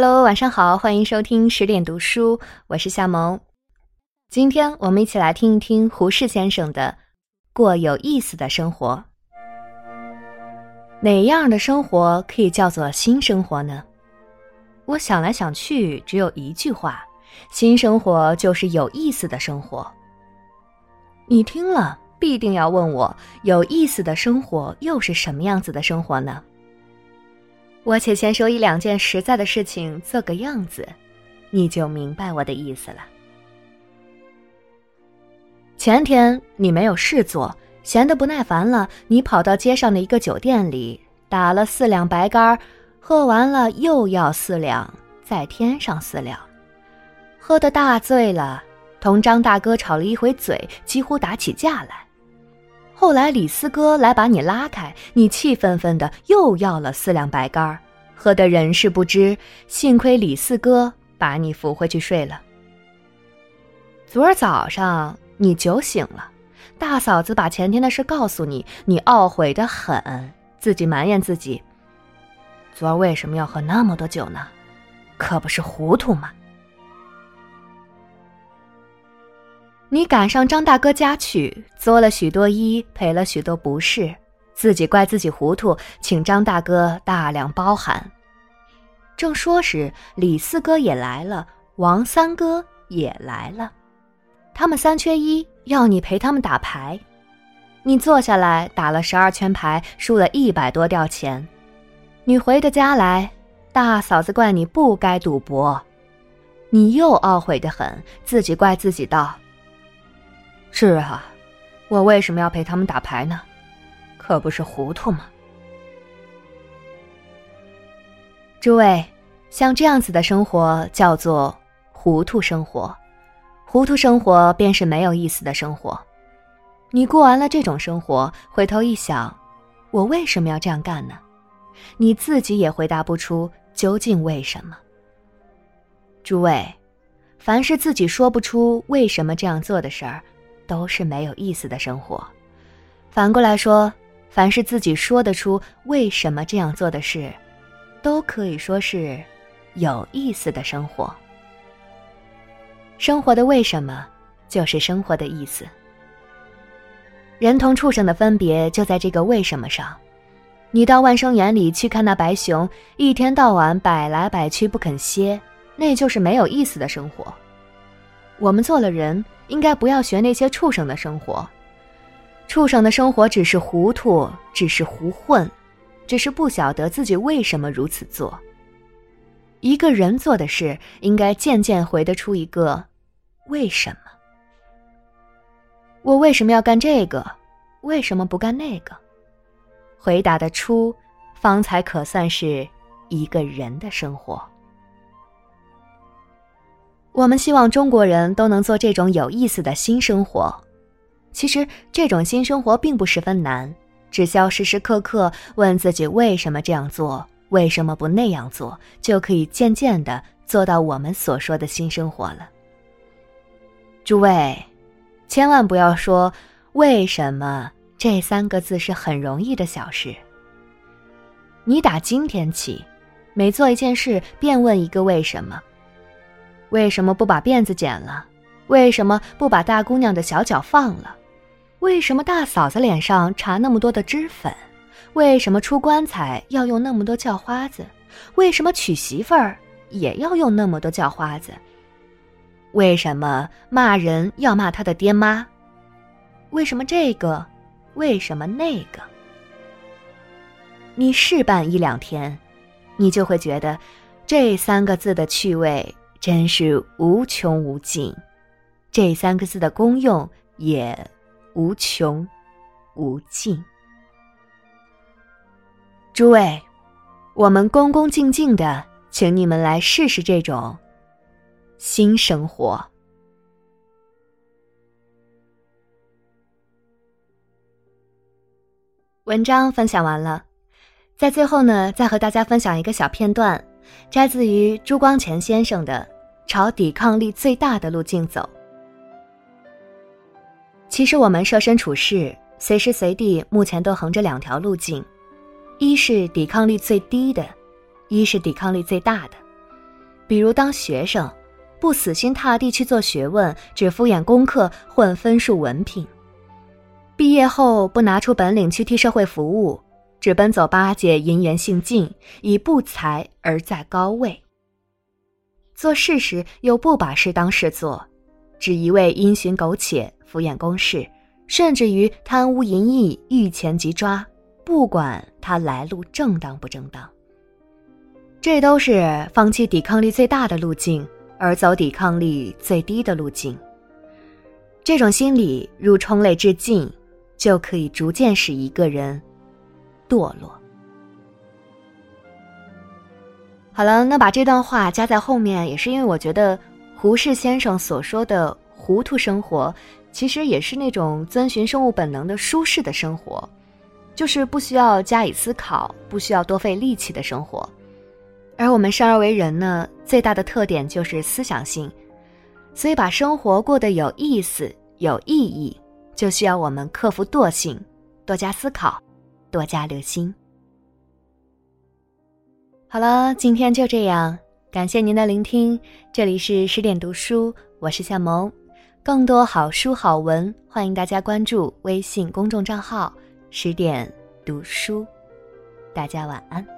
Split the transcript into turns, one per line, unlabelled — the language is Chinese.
Hello，晚上好，欢迎收听十点读书，我是夏萌。今天我们一起来听一听胡适先生的《过有意思的生活》。哪样的生活可以叫做新生活呢？我想来想去，只有一句话：新生活就是有意思的生活。你听了必定要问我，有意思的生活又是什么样子的生活呢？我且先说一两件实在的事情，做个样子，你就明白我的意思了。前天你没有事做，闲得不耐烦了，你跑到街上的一个酒店里，打了四两白干，喝完了又要四两，再添上四两，喝得大醉了，同张大哥吵了一回嘴，几乎打起架来。后来李四哥来把你拉开，你气愤愤的又要了四两白干儿喝得人事不知。幸亏李四哥把你扶回去睡了。昨儿早上你酒醒了，大嫂子把前天的事告诉你，你懊悔的很，自己埋怨自己。昨儿为什么要喝那么多酒呢？可不是糊涂吗？你赶上张大哥家去，作了许多揖，赔了许多不是，自己怪自己糊涂，请张大哥大量包涵。正说时，李四哥也来了，王三哥也来了，他们三缺一，要你陪他们打牌。你坐下来打了十二圈牌，输了一百多吊钱。你回的家来，大嫂子怪你不该赌博，你又懊悔的很，自己怪自己道。是啊，我为什么要陪他们打牌呢？可不是糊涂吗？诸位，像这样子的生活叫做糊涂生活，糊涂生活便是没有意思的生活。你过完了这种生活，回头一想，我为什么要这样干呢？你自己也回答不出究竟为什么。诸位，凡是自己说不出为什么这样做的事儿。都是没有意思的生活。反过来说，凡是自己说得出为什么这样做的事，都可以说是有意思的生活。生活的为什么，就是生活的意思。人同畜生的分别就在这个为什么上。你到万生园里去看那白熊，一天到晚摆来摆去不肯歇，那就是没有意思的生活。我们做了人。应该不要学那些畜生的生活，畜生的生活只是糊涂，只是胡混，只是不晓得自己为什么如此做。一个人做的事，应该渐渐回得出一个为什么。我为什么要干这个？为什么不干那个？回答得出，方才可算是一个人的生活。我们希望中国人都能做这种有意思的新生活。其实，这种新生活并不十分难，只需要时时刻刻问自己为什么这样做，为什么不那样做，就可以渐渐的做到我们所说的新生活了。诸位，千万不要说“为什么”这三个字是很容易的小事。你打今天起，每做一件事便问一个为什么。为什么不把辫子剪了？为什么不把大姑娘的小脚放了？为什么大嫂子脸上搽那么多的脂粉？为什么出棺材要用那么多叫花子？为什么娶媳妇儿也要用那么多叫花子？为什么骂人要骂他的爹妈？为什么这个？为什么那个？你试办一两天，你就会觉得这三个字的趣味。真是无穷无尽，这三个字的功用也无穷无尽。诸位，我们恭恭敬敬的请你们来试试这种新生活。文章分享完了，在最后呢，再和大家分享一个小片段。摘自于朱光潜先生的《朝抵抗力最大的路径走》。其实我们设身处世，随时随地目前都横着两条路径：一是抵抗力最低的，一是抵抗力最大的。比如当学生，不死心塌地去做学问，只敷衍功课混分数文凭；毕业后不拿出本领去替社会服务，只奔走巴结银元性尽，以不才而在高位。做事时又不把事当事做，只一味因循苟且、敷衍公事，甚至于贪污淫逸、遇钱即抓，不管他来路正当不正当。这都是放弃抵抗力最大的路径，而走抵抗力最低的路径。这种心理如冲泪至尽，就可以逐渐使一个人堕落。好了，那把这段话加在后面，也是因为我觉得胡适先生所说的“糊涂生活”，其实也是那种遵循生物本能的舒适的生活，就是不需要加以思考、不需要多费力气的生活。而我们生而为人呢，最大的特点就是思想性，所以把生活过得有意思、有意义，就需要我们克服惰性，多加思考，多加留心。好了，今天就这样，感谢您的聆听。这里是十点读书，我是夏萌。更多好书好文，欢迎大家关注微信公众账号“十点读书”。大家晚安。